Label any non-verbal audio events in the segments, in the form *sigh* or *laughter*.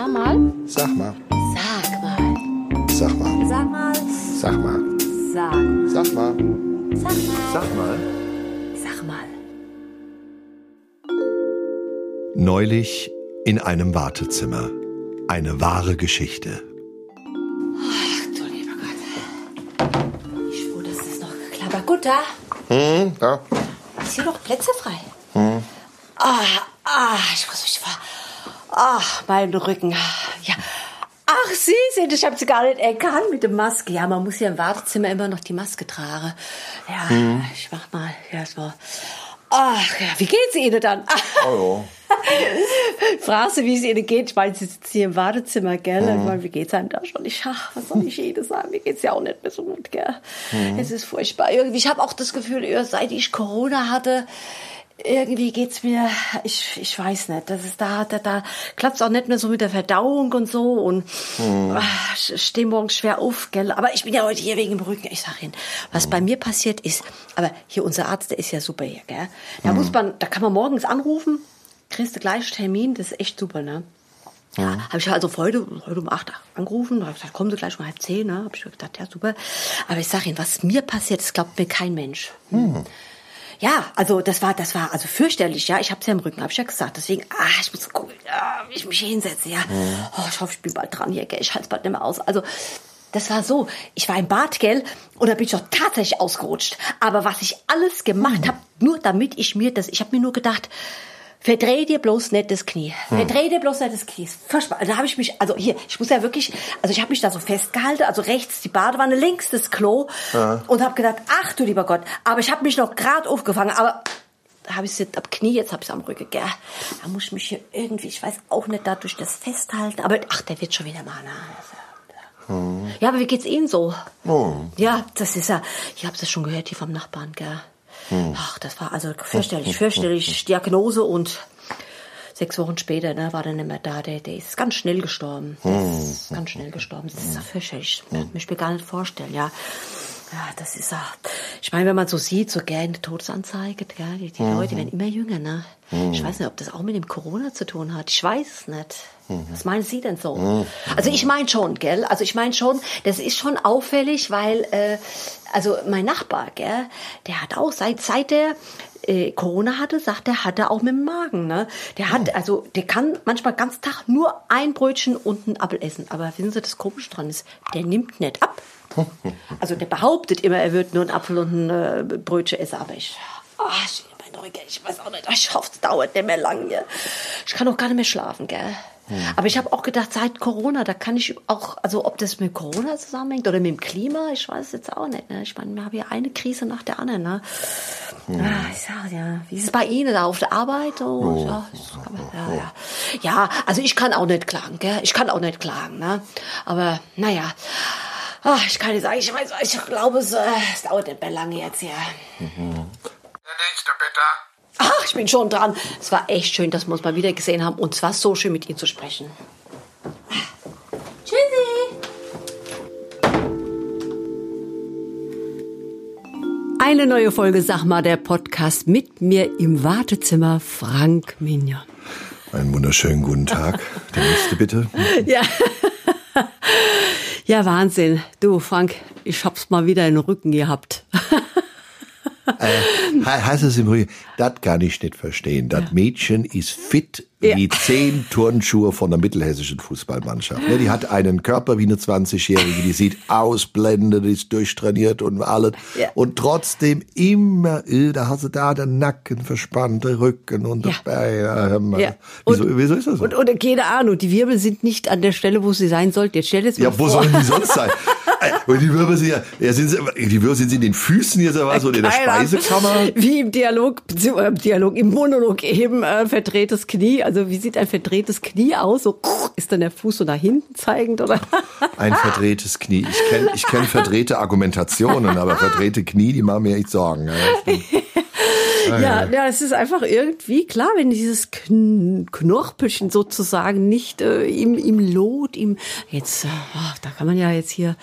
Sag mal. Sag mal. Sag mal. Sag mal. Sag mal. Sag mal. Sag. Sag mal. Sag mal. Sag mal. Sag mal. Neulich in einem Wartezimmer. Eine wahre Geschichte. Du lieber Gott. Ich froh, dass das noch geklappt hat. Gut, da Hm, ja. ist hier noch Plätze frei. Ah, ah, ich muss mich vor. Ah, mein Rücken. Ja. Ach, Sie sind, ich habe Sie gar nicht erkannt mit der Maske. Ja, man muss ja im Wartezimmer immer noch die Maske tragen. Ja, ich mach mal erstmal. Ach, ja, wie geht's Ihnen dann? *laughs* Oh, Fragst du, wie es Ihnen geht? Ich meine, Sie sitzen hier im Wartezimmer, gell? Ich meine, wie geht's einem da schon? Ich, ach, was soll ich Ihnen sagen? Mir geht's ja auch nicht mehr so gut, gell? Es ist furchtbar. Irgendwie, ich habe auch das Gefühl, seit ich Corona hatte, irgendwie geht's mir, ich, ich weiß nicht, das ist da, da, da klappt's auch nicht mehr so mit der Verdauung und so. Und ach, ich stehe morgens schwer auf, gell, aber ich bin ja heute hier wegen dem Rücken, ich sag Ihnen, was bei mir passiert ist, aber hier unser Arzt, der ist ja super hier, gell, da muss man, da kann man morgens anrufen, kriegst du gleich Termin, das ist echt super, ne. Ja, habe ich also heute, heute um acht angerufen, habe gesagt, kommen Sie gleich um halb zehn, ne? Habe ich gedacht, ja super. Aber ich sage Ihnen, was mir passiert, das glaubt mir kein Mensch. Ja, also das war, das war also fürchterlich, ja. Ich hab's ja im Rücken, habe ich ja gesagt. Deswegen, ah, ich muss gucken, ja, wie ich mich hier hinsetze, ja. Oh, ich hoffe, ich bin bald dran hier, gell. Ich halte bald nicht mehr aus. Also das war so, ich war im Bad, gell, und da bin ich doch tatsächlich ausgerutscht. Aber was ich alles gemacht habe, nur damit ich mir das, ich habe mir nur gedacht, verdreh dir bloß nicht das Knie. Verdreh dir bloß nicht das Knie. Furchtbar. Da habe ich mich, also hier, ich muss ja wirklich, also ich habe mich da so festgehalten, also rechts die Badewanne, links das Klo und habe gedacht, ach du lieber Gott, aber ich habe mich noch gerade aufgefangen, aber da habe ich es jetzt ab Knie, jetzt habe ich es am Rücken, gell. Da muss ich mich hier irgendwie, ich weiß auch nicht, dadurch das festhalten, aber ach, der wird schon wieder mal, ne? Ja, aber wie geht's Ihnen so? Ja, das ist ja, ich habe das schon gehört hier vom Nachbarn, gell. Ach, das war also fürchterlich, fürchterlich. Diagnose und sechs Wochen später ne, war der nicht mehr da. Der, der ist ganz schnell gestorben. Der ist ganz schnell gestorben. Das ist ja fürchterlich. Ich mir gar nicht vorstellen, ja. Ja, das ist ja. Ich meine, wenn man so sieht, so gerne Todesanzeige, gell, die, die Leute werden immer jünger, ne? Ich weiß nicht, ob das auch mit dem Corona zu tun hat. Ich weiß es nicht. Was meinen Sie denn so? Also ich meine schon, gell? Also ich meine schon, das ist schon auffällig, weil äh, also mein Nachbar, gell, der hat auch seit seit der äh, Corona hatte, sagt er, hat er auch mit dem Magen, ne? Der hat also, der kann manchmal ganz Tag nur ein Brötchen und einen Apfel essen. Aber wissen Sie, das komisch dran ist, der nimmt nicht ab. *laughs* Also der behauptet immer, er wird nur einen Apfel und ein äh, Brötchen essen, aber ich, ah, ich, mein Rücken, ich weiß auch nicht, ich hoffe, es dauert nicht mehr lang hier. Ich kann auch gar nicht mehr schlafen, gell? Aber ich habe auch gedacht, seit Corona, da kann ich auch, also ob das mit Corona zusammenhängt oder mit dem Klima, ich weiß es jetzt auch nicht. Ne? Ich meine, wir haben ja eine Krise nach der anderen. Ne? Ah, ich sag ja, wie ist es bei Ihnen da auf der Arbeit? So? Ja, man- ja, ja. ja, also ich kann auch nicht klagen, gell? Ich kann auch nicht klagen, ne? Aber naja. Ach, ich kann nicht sagen, ich weiß, ich glaube, es, äh, es dauert nicht mehr lange jetzt hier. Der nächste bitte. Ach, ich bin schon dran. Es war echt schön, dass wir uns mal wieder gesehen haben. Und es war so schön, mit Ihnen zu sprechen. Tschüssi. Eine neue Folge, sag mal, der Podcast mit mir im Wartezimmer, Frank Mignon. Einen wunderschönen guten Tag. Der nächste bitte. *laughs* Ja. ja, Wahnsinn. Du, Frank, ich hab's mal wieder in den Rücken gehabt. He- Heißt es im Übrigen, das kann ich nicht verstehen. Das Mädchen ist fit Ja. wie zehn Turnschuhe von der mittelhessischen Fußballmannschaft. Ne, Die hat einen Körper wie eine 20-Jährige, die sieht ausblendend, die ist durchtrainiert und alles. Ja. Und trotzdem immer, äh, da hast du da den Nacken verspannt, der Rücken und Ja. Bein. Ja, hör mal. Ja. Wieso, Und- wieso ist das so? Und, und keine Ahnung, die Wirbel sind nicht an der Stelle, wo sie sein sollten. Jetzt stell jetzt mal Ja, wo vor. sollen die sonst sein? *laughs* *laughs* Äh, Und die Wirbel sind ja, ja sind sie, die Wirbel sind sie in den Füßen hier so was oder in der. Speisekammer? *laughs* Wie im Dialog, im Dialog, im Monolog eben äh, verdrehtes Knie. Also wie sieht ein verdrehtes Knie aus? So *laughs* ist dann der Fuß so nach hinten zeigend oder? Ein verdrehtes Knie. Ich kenne ich kenn verdrehte Argumentationen, aber verdrehte Knie, die machen mir echt Sorgen. Ja, Ja, ja, es ist einfach irgendwie klar, wenn dieses Kn Knorpelchen sozusagen nicht äh, im, im Lot, im jetzt, äh, ach, da kann man ja jetzt hier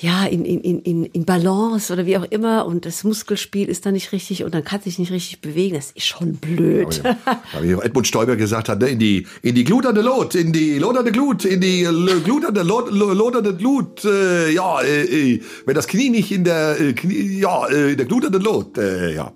ja in, in, in, in Balance oder wie auch immer und das Muskelspiel ist da nicht richtig und dann kann sich nicht richtig bewegen. Das ist schon blöd. Ja, *laughs* wie Edmund Stoiber gesagt hat, ne, in die in die gluternde Lot, in die lodernde Glut, in die l- gluternde Lot, lo- lodernde Glut, äh, ja, äh, äh, wenn das Knie nicht in der äh, Knie, ja, äh, in der gluternde Lot, äh, ja.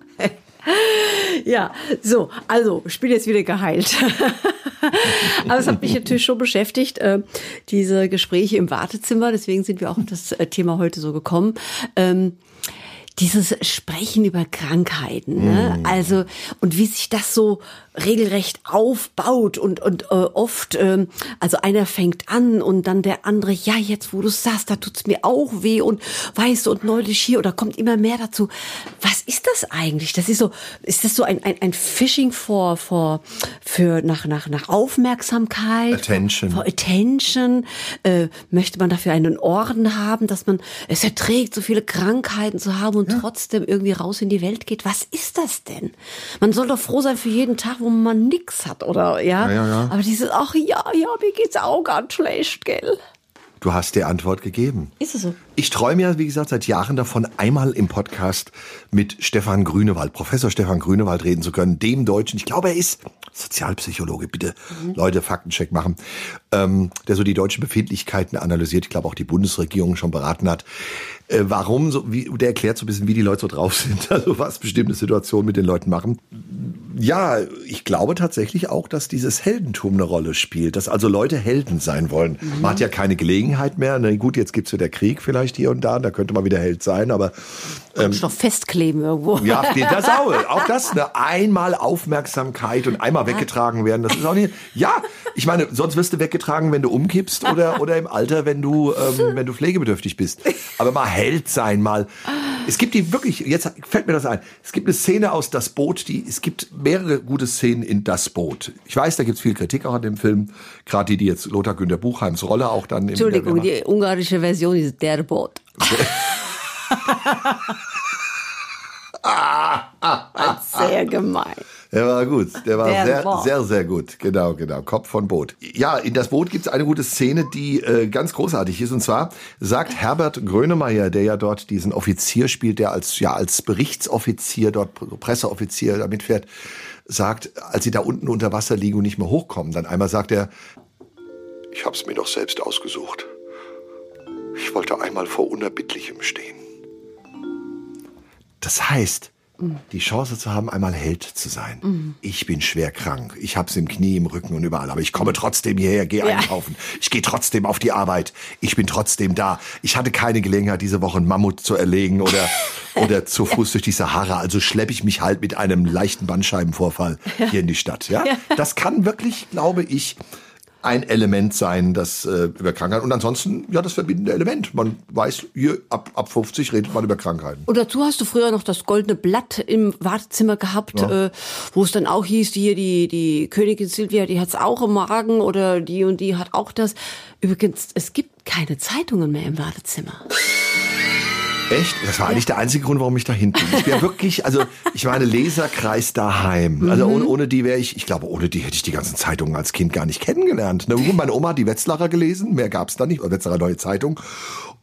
Ja, so, also, ich bin jetzt wieder geheilt. *laughs* Aber es hat mich natürlich schon beschäftigt, äh, diese Gespräche im Wartezimmer, deswegen sind wir auch auf das äh, Thema heute so gekommen. Ähm, dieses Sprechen über Krankheiten, ne? also und wie sich das so regelrecht aufbaut und und äh, oft, ähm, also einer fängt an und dann der andere, ja jetzt wo du sagst, da tut's mir auch weh und weißt du und neulich hier oder kommt immer mehr dazu. Was ist das eigentlich? Das ist so, ist das so ein ein, ein Phishing vor vor für nach nach nach Aufmerksamkeit, Attention. Vor Attention. Äh, möchte man dafür einen Orden haben, dass man es erträgt, so viele Krankheiten zu haben und trotzdem irgendwie raus in die Welt geht? Was ist das denn? Man soll doch froh sein für jeden Tag, wo man nix hat, oder ja? Ja, ja, ja. Aber dieses, ach ja, ja, mir geht's auch ganz schlecht, gell? Du hast die Antwort gegeben. Ist es so? Ich träume ja, wie gesagt, seit Jahren davon, einmal im Podcast mit Stefan Grünewald, Professor Stefan Grünewald reden zu können, dem Deutschen. Ich glaube, er ist Sozialpsychologe. Bitte, Leute, Faktencheck machen. Ähm, der so die deutschen Befindlichkeiten analysiert. Ich glaube, auch die Bundesregierung schon beraten hat. Äh, warum so, wie, der erklärt so ein bisschen, wie die Leute so drauf *laughs* sind. Also was bestimmte Situationen mit den Leuten machen. Ja, ich glaube tatsächlich auch, dass dieses Heldentum eine Rolle spielt, dass also Leute Helden sein wollen. Man hat ja keine Gelegenheit mehr. Na gut, jetzt gibt's wieder Krieg vielleicht hier und da, da könnte man wieder Held sein, aber Ähm, noch festkleben irgendwo. ja, *laughs* das auch, auch das, ne, einmal Aufmerksamkeit und einmal weggetragen werden, das ist auch nicht, ja, ich meine, sonst wirst du weggetragen, wenn du umkippst oder, oder im Alter, wenn du, ähm, *laughs* wenn du pflegebedürftig bist. Aber mal Held sein, mal, es gibt die wirklich, jetzt fällt mir das ein, es gibt eine Szene aus Das Boot, die, es gibt mehrere gute Szenen in Das Boot. Ich weiß, da gibt's viel Kritik auch an dem Film, gerade die, die jetzt Lothar Günther Buchheims Rolle auch dann im Entschuldigung, der, die ungarische Version ist der Boot. *laughs* *laughs* Sehr gemein. Der war gut. Der war Der sehr, war. sehr, sehr gut. Genau, genau. Kopf von Boot. Ja, in das Boot gibt's eine gute Szene, die äh, ganz großartig ist. Und zwar sagt Herbert Grönemeyer, der ja dort diesen Offizier spielt, der als, ja, als Berichtsoffizier, dort Presseoffizier da mitfährt, sagt, als sie da unten unter Wasser liegen und nicht mehr hochkommen, dann einmal sagt er, ich hab's mir doch selbst ausgesucht. Ich wollte einmal vor Unerbittlichem stehen. Das heißt, die Chance zu haben, einmal Held zu sein. Ich bin schwer krank. Ich hab's im Knie, im Rücken und überall. Aber ich komme trotzdem hierher, gehe einkaufen. Ich gehe trotzdem auf die Arbeit. Ich bin trotzdem da. Ich hatte keine Gelegenheit, diese Woche einen Mammut zu erlegen oder, *laughs* oder zu Fuß durch die Sahara. Also schleppe ich mich halt mit einem leichten Bandscheibenvorfall hier in die Stadt. Ja? Das kann wirklich, glaube ich, ein Element sein, das äh, über Krankheiten und ansonsten ja das verbindende Element. Man weiß, hier ab ab 50 redet man über Krankheiten. Und dazu hast du früher noch das goldene Blatt im Wartezimmer gehabt, äh, wo es dann auch hieß, hier die, die Königin Silvia, die hat's auch im Magen oder die und die hat auch das. Übrigens, es gibt keine Zeitungen mehr im Wartezimmer. Echt? Das war eigentlich der einzige Grund, warum ich da hinten bin. Ich ja wirklich, also ich meine Leserkreis daheim. Also ohne, ohne die wäre ich, ich glaube, ohne die hätte ich die ganzen Zeitungen als Kind gar nicht kennengelernt. Ne? Meine Oma hat die Wetzlarer gelesen, mehr gab's da nicht, Wetzlarer Neue Zeitung.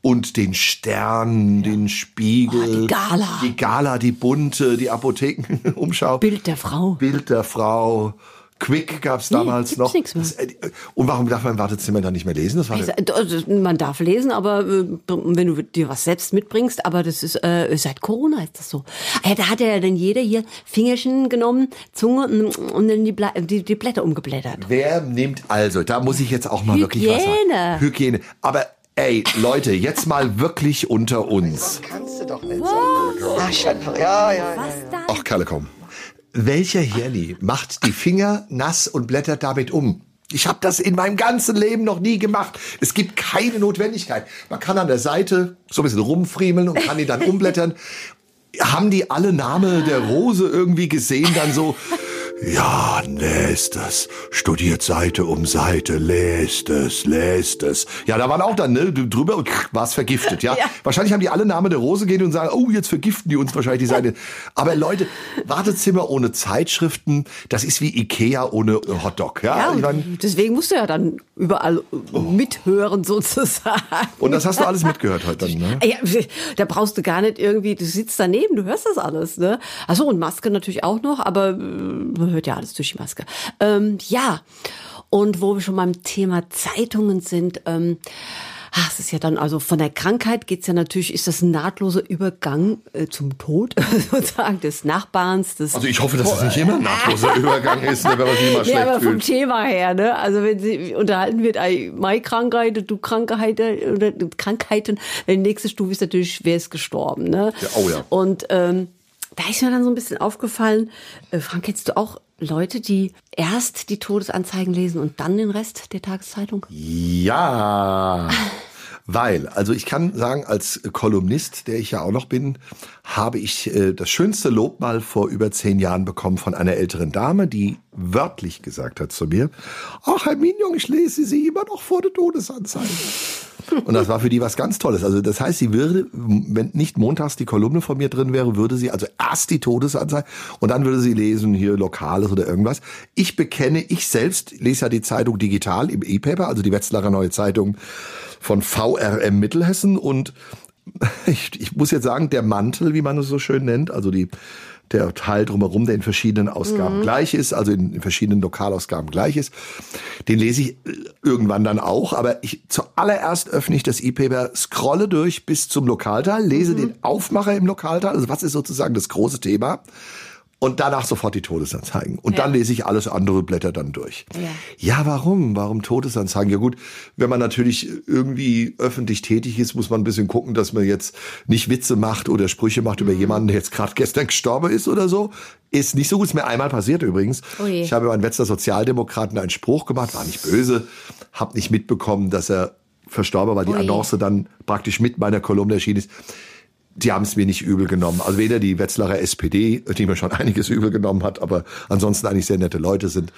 Und den Stern, den Spiegel, Oh, die Gala. die Gala, die bunte, die Apothekenumschau. Bild der Frau. Bild der Frau. Quick gab's damals gibt's noch. Das, äh, und warum darf man im Wartezimmer dann nicht mehr lesen? Das war Also, Man darf lesen, aber äh, wenn du dir was selbst mitbringst, aber das ist äh, seit Corona ist das so. Äh, da hat ja dann jeder hier Fingerchen genommen, Zunge und, und dann die, Bla die, die Blätter umgeblättert. Wer nimmt also, da muss ich jetzt auch mal wirklich was Hygiene. sagen. Hygiene. Aber ey, Leute, jetzt mal wirklich unter uns. Kannst du doch nicht sagen. Ach. Ja, ja, ja. Ach, Kalle, komm. Welcher Hirni macht die Finger nass und blättert damit um? Ich habe das in meinem ganzen Leben noch nie gemacht. Es gibt keine Notwendigkeit. Man kann an der Seite so ein bisschen rumfriemeln und kann die dann umblättern. Haben die alle Name der Rose irgendwie gesehen? Dann so, Ja, lest es. Studiert Seite um Seite, lest es, lest es. Ja, da waren auch dann, ne, drüber war es vergiftet, ja? *laughs* Ja. Wahrscheinlich haben die alle Namen der Rose gehen und sagen, oh, jetzt vergiften die uns wahrscheinlich die *laughs* Seite. Aber Leute, Wartezimmer ohne Zeitschriften, das ist wie Ikea ohne Hotdog, ja? Ja, ich mein, und deswegen musst du ja dann überall mithören *laughs* sozusagen. und das hast du alles mitgehört heute dann, ne? Ja, da brauchst du gar nicht irgendwie, du sitzt daneben, du hörst das alles, ne? Achso, und Maske natürlich auch noch, aber äh, man hört ja alles durch die Maske. Ähm, ja, und wo wir schon beim Thema Zeitungen sind, ähm, ach, es ist ja dann, also von der Krankheit geht's ja natürlich, ist das ein nahtloser Übergang äh, zum Tod, *laughs* sozusagen, des Nachbarns, des Also ich hoffe, dass das nicht immer ein nahtloser *laughs* Übergang ist, ne, wenn man sich Ja, schlecht aber vom fühlt. Thema her, ne? Also wenn sie unterhalten wird, meine Krankheit, du Krankheiten oder Krankheiten, die nächste Stufe ist natürlich, wer ist gestorben, ne? Ja, oh ja. Und ähm, da ist mir dann so ein bisschen aufgefallen, äh, Frank, kennst du auch Leute, die erst die Todesanzeigen lesen und dann den Rest der Tageszeitung? Ja. Weil, also ich kann sagen, als Kolumnist, der ich ja auch noch bin, habe ich äh, das schönste Lob mal vor über zehn Jahren bekommen von einer älteren Dame, die wörtlich gesagt hat zu mir, ach Herr Mignon, ich lese Sie immer noch vor der Todesanzeige. Und das war für die was ganz Tolles. Also das heißt, sie würde, wenn nicht montags die Kolumne von mir drin wäre, würde sie also erst die Todesanzeige und dann würde sie lesen hier Lokales oder irgendwas. Ich bekenne, ich selbst lese ja die Zeitung digital im E-Paper, also die Wetzlarer Neue Zeitung von VRM Mittelhessen und *laughs* ich, ich muss jetzt sagen, der Mantel, wie man es so schön nennt, also die, der Teil drumherum, der in verschiedenen Ausgaben gleich ist, also in, in verschiedenen Lokalausgaben gleich ist, den lese ich äh, irgendwann dann auch, aber ich zuallererst öffne ich das E-Paper, scrolle durch bis zum Lokalteil, lese den Aufmacher im Lokalteil, also was ist sozusagen das große Thema, und danach sofort die Todesanzeigen. Und dann lese ich alles andere, blätter dann durch. Ja. Ja, warum? Warum Todesanzeigen? Ja gut, wenn man natürlich irgendwie öffentlich tätig ist, muss man ein bisschen gucken, dass man jetzt nicht Witze macht oder Sprüche macht Mhm. über jemanden, der jetzt gerade gestern gestorben ist oder so. Ist nicht so gut, ist mir einmal passiert übrigens. Oh je. Ich habe über einen Wetzlar Sozialdemokraten einen Spruch gemacht, war nicht böse, habe nicht mitbekommen, dass er verstorben war, weil die Oh. Annonce dann praktisch mit meiner Kolumne erschienen ist die haben es mir nicht übel genommen. Also weder die Wetzlarer SPD, die mir schon *laughs* einiges übel genommen hat, aber ansonsten eigentlich sehr nette Leute sind.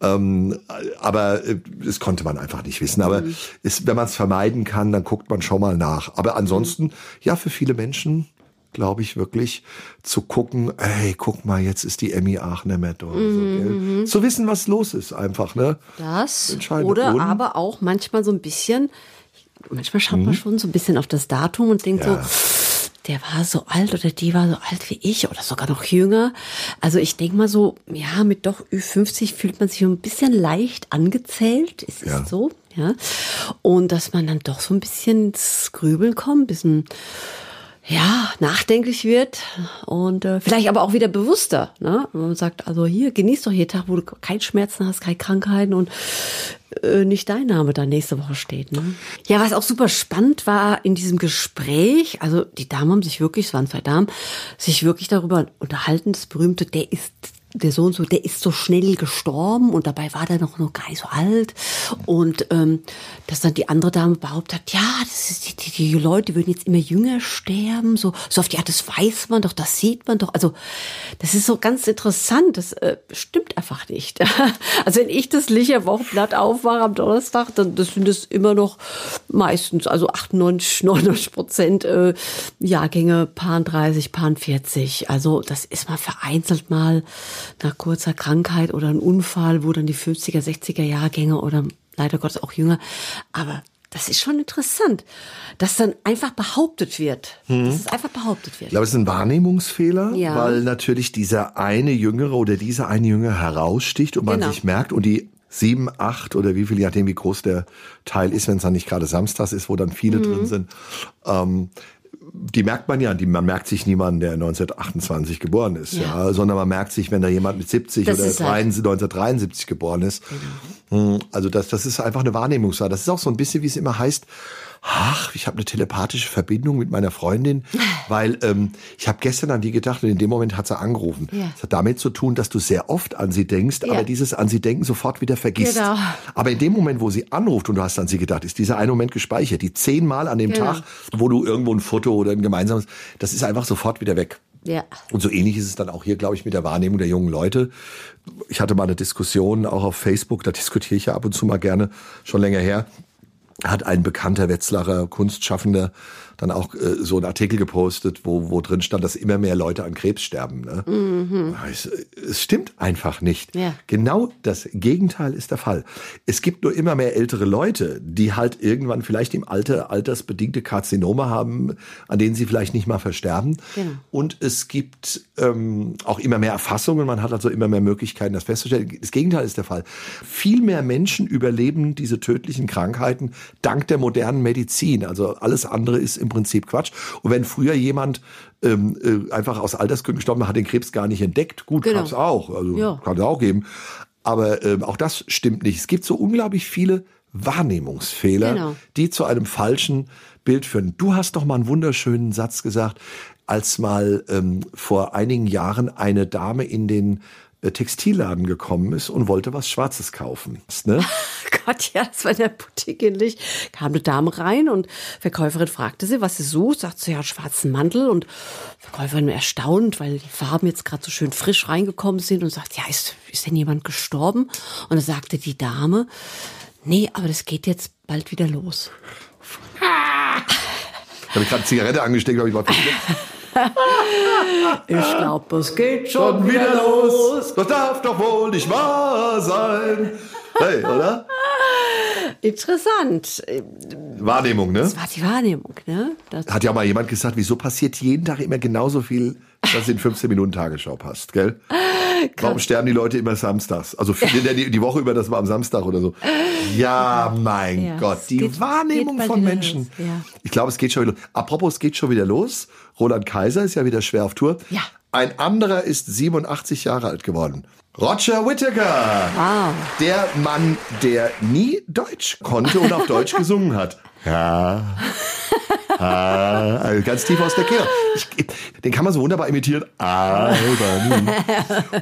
Ähm, aber äh, das konnte man einfach nicht wissen. Aber es, wenn man es vermeiden kann, dann guckt man schon mal nach. Aber ansonsten, ja, für viele Menschen glaube ich wirklich, zu gucken, ey, guck mal, jetzt ist die Emmy Aachener mehr da. So, gell? Zu wissen, was los ist einfach, ne? Das Entscheidend. oder Und? aber auch manchmal so ein bisschen, manchmal schaut man schon so ein bisschen auf das Datum und denkt Mhm. Ja. so, der war so alt oder die war so alt wie ich oder sogar noch jünger. Also ich denke mal so, ja, mit doch Ü50 fühlt man sich ein bisschen leicht angezählt. Es Ja. ist so, ja. Und dass man dann doch so ein bisschen ins Grübeln kommt, ein bisschen ja, nachdenklich wird und äh, vielleicht aber auch wieder bewusster. Ne? Man sagt, also hier, genieß doch jeden Tag, wo du keinen Schmerzen hast, keine Krankheiten und äh, nicht dein Name da nächste Woche steht. Ne? Ja, was auch super spannend war in diesem Gespräch, also die Damen haben sich wirklich, es waren zwei Damen, sich wirklich darüber unterhalten, das berühmte, der ist der so und so, der ist so schnell gestorben und dabei war der noch, noch gar nicht so alt. Und ähm, dass dann die andere Dame behauptet hat, ja, das ist die, die, die Leute würden jetzt immer jünger sterben. So, so auf die Art, das weiß man doch, das sieht man doch. Also das ist so ganz interessant. Das äh, stimmt einfach nicht. *laughs* also wenn ich das Licher Wochenblatt aufmache am Donnerstag, dann das sind es immer noch meistens, also 98, 99 Prozent äh, Jahrgänge, Paar 30, Paar 40. Also das ist mal vereinzelt mal nach kurzer Krankheit oder ein Unfall, wo dann die 50er, 60er Jahrgänge oder leider Gottes auch jünger. Aber das ist schon interessant, dass dann einfach behauptet wird. Dass es einfach behauptet Ich wird. glaube, es ist ein Wahrnehmungsfehler, Ja. weil natürlich dieser eine Jüngere oder dieser eine Jüngere heraussticht und man Genau. sich merkt und die sieben, acht oder wie viel, je nachdem wie groß der Teil ist, wenn es dann nicht gerade samstags ist, wo dann viele Mhm. drin sind, ähm, die merkt man ja, die, man merkt sich niemanden, der 1928 geboren ist, ja. sondern man merkt sich, wenn da jemand mit 70 Das oder ist halt- 73, 1973 geboren ist. Hm, Also das, das ist einfach eine Wahrnehmungssache. Das ist auch so ein bisschen, wie es immer heißt, ach, ich habe eine telepathische Verbindung mit meiner Freundin, weil ähm, ich habe gestern an die gedacht und in dem Moment hat sie angerufen. Ja. Das hat damit zu tun, dass du sehr oft an sie denkst, Ja. aber dieses an sie denken sofort wieder vergisst. Genau. Aber in dem Moment, wo sie anruft und du hast an sie gedacht, ist dieser eine Moment gespeichert. Die zehnmal an dem Genau. Tag, wo du irgendwo ein Foto oder ein gemeinsames, das ist einfach sofort wieder weg. Ja. Und so ähnlich ist es dann auch hier, glaube ich, mit der Wahrnehmung der jungen Leute. Ich hatte mal eine Diskussion auch auf Facebook, da diskutiere ich ja ab und zu mal gerne, schon länger her hat ein bekannter Wetzlarer Kunstschaffender dann auch äh, so einen Artikel gepostet, wo, wo drin stand, dass immer mehr Leute an Krebs sterben. Ne? Mhm. Es, es, stimmt einfach nicht. Ja. Genau das Gegenteil ist der Fall. Es gibt nur immer mehr ältere Leute, die halt irgendwann vielleicht im Alter altersbedingte Karzinome haben, an denen sie vielleicht nicht mal versterben. Genau. Und es gibt ähm, auch immer mehr Erfassungen. Man hat also immer mehr Möglichkeiten, das festzustellen. Das Gegenteil ist der Fall. Viel mehr Menschen überleben diese tödlichen Krankheiten dank der modernen Medizin. Also alles andere ist im Prinzip Quatsch. Und wenn früher jemand ähm, äh, einfach aus Altersgründen gestorben hat, den Krebs gar nicht entdeckt, gut, genau. gab's auch. Also ja. kann es auch geben. Aber ähm, auch das stimmt nicht. Es gibt so unglaublich viele Wahrnehmungsfehler, genau. die zu einem falschen Bild führen. Du hast doch mal einen wunderschönen Satz gesagt, als mal ähm, vor einigen Jahren eine Dame in den Textilladen gekommen ist und wollte was Schwarzes kaufen. Ne? *laughs* Gott, ja, das war in der Boutique ähnlich. Kam eine Dame rein und Verkäuferin fragte sie, was sie sucht. Sagt sie, ja, schwarzen Mantel. Und Verkäuferin erstaunt, weil die Farben jetzt gerade so schön frisch reingekommen sind und sagt, ja, ist, ist denn jemand gestorben? Und da sagte die Dame, nee, aber das geht jetzt bald wieder los. *laughs* Ich habe gerade Zigarette angesteckt, habe ich mal *laughs* *laughs* ich glaube, es geht schon, schon wieder los. Das darf doch wohl nicht wahr sein. Hey, oder? Interessant. Wahrnehmung, ne? Das war die Wahrnehmung, ne? Das Hat ja mal jemand gesagt, wieso passiert jeden Tag immer genauso viel, dass in 15 Minuten Tagesschau passt, gell? Warum sterben die Leute immer samstags? Also viele die, die Woche über, das war am Samstag oder so. Ja, mein ja, Gott, die geht, Wahrnehmung geht von Menschen. Ja. Ich glaube, es geht schon wieder los. Apropos, es geht schon wieder los. Roland Kaiser ist ja wieder schwer auf Tour. Ja. Ein anderer ist 87 Jahre alt geworden. Roger Whittaker. Wow. Der Mann, der nie Deutsch konnte und auf Deutsch gesungen hat. Ja. ah, also ganz tief aus der Kehle. Den kann man so wunderbar imitieren.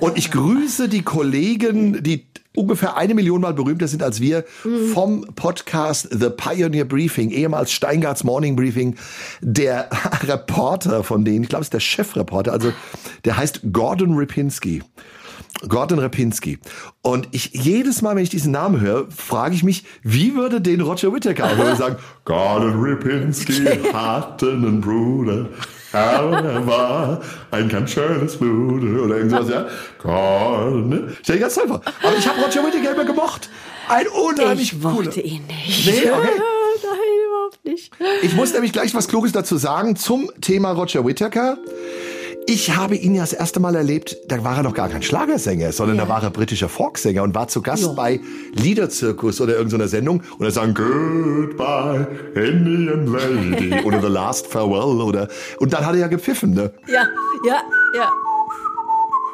Und ich grüße die Kollegen, die ungefähr eine Million Mal berühmter sind als wir vom Podcast The Pioneer Briefing, ehemals Steingarts Morning Briefing. Der Reporter von denen, ich glaube, es ist der Chefreporter, also der heißt Gordon Ripinski. Gordon Repinski. Und ich jedes Mal, wenn ich diesen Namen höre, frage ich mich, wie würde den Roger Whittaker auch würde sagen, *laughs* Gordon Repinski *laughs* hatte einen Bruder, aber er war ein ganz schönes Bruder oder irgendwas, ja. Gordon, ne? Stell dir ganz vor. Aber ich habe Roger Whittaker immer gemocht. Ein unheimlich Ich mochte cooler. ihn nicht. Nee, okay. *laughs* Nein, überhaupt nicht. Ich muss nämlich gleich was Kluges dazu sagen zum Thema Roger Whittaker. Ich habe ihn ja das erste Mal erlebt, da war er noch gar kein Schlagersänger, sondern ja. da war er britischer Folksänger und war zu Gast ja. bei Liederzirkus oder irgendeiner Sendung und er sang Goodbye, Indian Lady oder The Last Farewell oder und dann hat er ja gepfiffen, ne? Ja, ja, ja.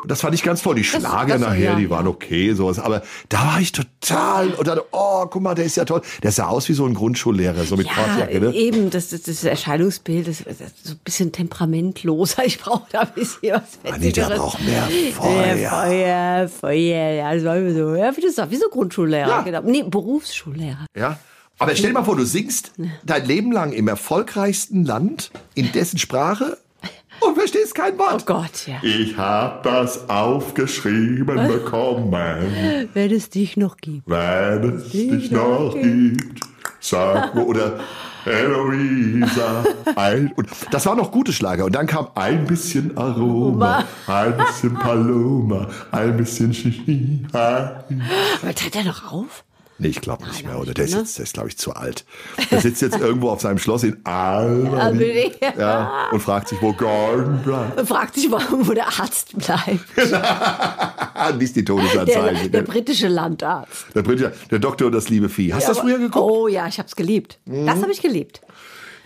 Das fand ich ganz toll. Die Schlager das, das, nachher, ja, die waren okay, sowas. Aber da war ich total und dann, oh, guck mal, der ist ja toll. Der sah aus wie so ein Grundschullehrer, so mit ja, Kortjacke, ne? Eben, das, das, das Erscheinungsbild ist, ist so ein bisschen temperamentloser. Ich brauche da ein bisschen was Anita braucht mehr Feuer. Mehr Feuer, Feuer. Ja, das war so, ja, wie du sagst, wie so Grundschullehrer, ja. genau. Nee, Berufsschullehrer. Ja. Aber stell dir mal vor, du singst dein Leben lang im erfolgreichsten Land, in dessen Sprache und verstehst kein Wort. Oh Gott, ja. Ich hab das aufgeschrieben *laughs* bekommen. Wenn es dich noch gibt. Wenn es dich, dich noch gibt. Sag mir, oder Eloisa. Ein, und das war noch gute Schlager. Und dann kam ein bisschen Aroma, ein bisschen Paloma, ein bisschen Shihi. Aber tritt er noch auf? Nee, ich glaube nicht mehr, oder? Der ist jetzt, der ist, glaube ich, zu alt. Der sitzt jetzt irgendwo auf seinem Schloss in Albany ja, und fragt sich, wo Gordon bleibt. Und fragt sich, wo der Arzt bleibt. *laughs* Ist die Todesanzeige? Der, der, britische Landarzt. Der britische, der Doktor und das liebe Vieh. Hast du ja, das früher geguckt? Oh ja, ich habe es geliebt. Mhm. Das habe ich geliebt.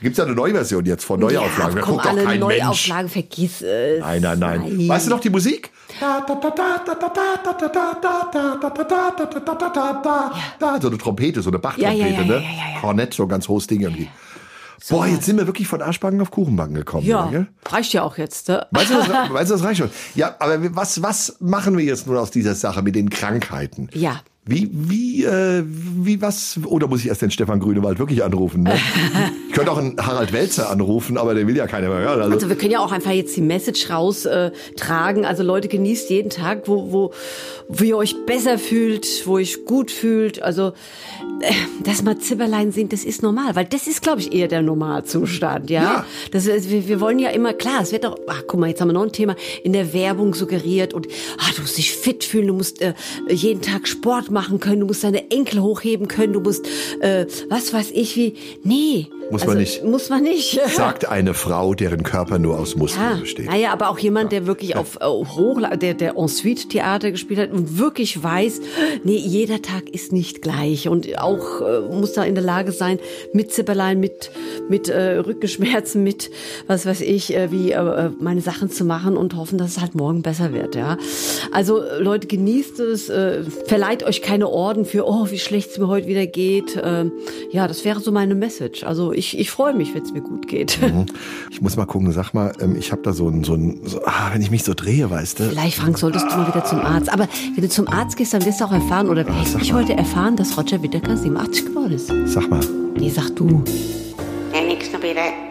Gibt es ja eine Neuversion jetzt von Neuauflagen. Ja, komm, guckt alle kein Neuauflagen, vergiss es. Nein, nein, nein, nein. Weißt du noch die Musik? Ja. So eine Trompete, so eine Bachtrompete, ja, ja, ne? Kornett, so ein ganz hohes Ding irgendwie. So Boah, jetzt sind wir wirklich von Arschbacken auf Kuchenbacken gekommen. Ja, ne? reicht ja auch jetzt. Ne? Weißt, du, das, weißt du, das reicht schon? Ja, aber was, was machen wir jetzt nun aus dieser Sache mit den Krankheiten? Ja. Wie, wie, äh, wie was, oder muss ich erst den Stefan Grünewald wirklich anrufen? Ne? *laughs* ich könnte auch einen Harald Welzer anrufen, aber den will ja keiner mehr hören. Also, also wir können ja auch einfach jetzt die Message raustragen. Äh, tragen. also Leute, genießt jeden Tag, wo, wo, wo ihr euch besser fühlt, wo ihr euch gut fühlt. Also, dass mal Zipperlein sind, das ist normal, weil das ist, glaube ich, eher der Normalzustand, ja. ja. Das, wir, wir wollen ja immer, klar, es wird doch, ach guck mal, jetzt haben wir noch ein Thema, in der Werbung suggeriert und ah, du musst dich fit fühlen, du musst äh, jeden Tag Sport machen können, du musst deine Enkel hochheben können, du musst, äh, was weiß ich wie. Nee, muss also, man nicht. Muss man nicht. *laughs* Sagt eine Frau, deren Körper nur aus Muskeln ja, besteht. Naja, aber auch jemand, der wirklich ja. auf äh, Hoch, der, der Ensuite Theater gespielt hat und wirklich weiß, nee, jeder Tag ist nicht gleich und auch äh, muss da in der Lage sein, mit Zipperlein, mit, mit äh, Rückenschmerzen, mit, was weiß ich, äh, wie äh, äh meine Sachen zu machen und hoffen, dass es halt morgen besser wird, ja. Also, Leute, genießt es, äh, verleiht euch keine Orden für, oh, wie schlecht es mir heute wieder geht. Äh, ja, das wäre so meine Message. Also, ich, ich freue mich, wenn es mir gut geht. Mhm. Ich muss mal gucken, sag mal, ähm, ich habe da so ein, so ein so, ah, wenn ich mich so drehe, weißt du. Vielleicht, Frank, solltest du mal wieder zum Arzt. Aber wenn du zum Arzt gehst, dann wirst du auch erfahren, oder ah, ich heute erfahren, dass Roger Whittaker 87 geworden ist. Sag mal. Nee, sag du. Nix, noch bitte.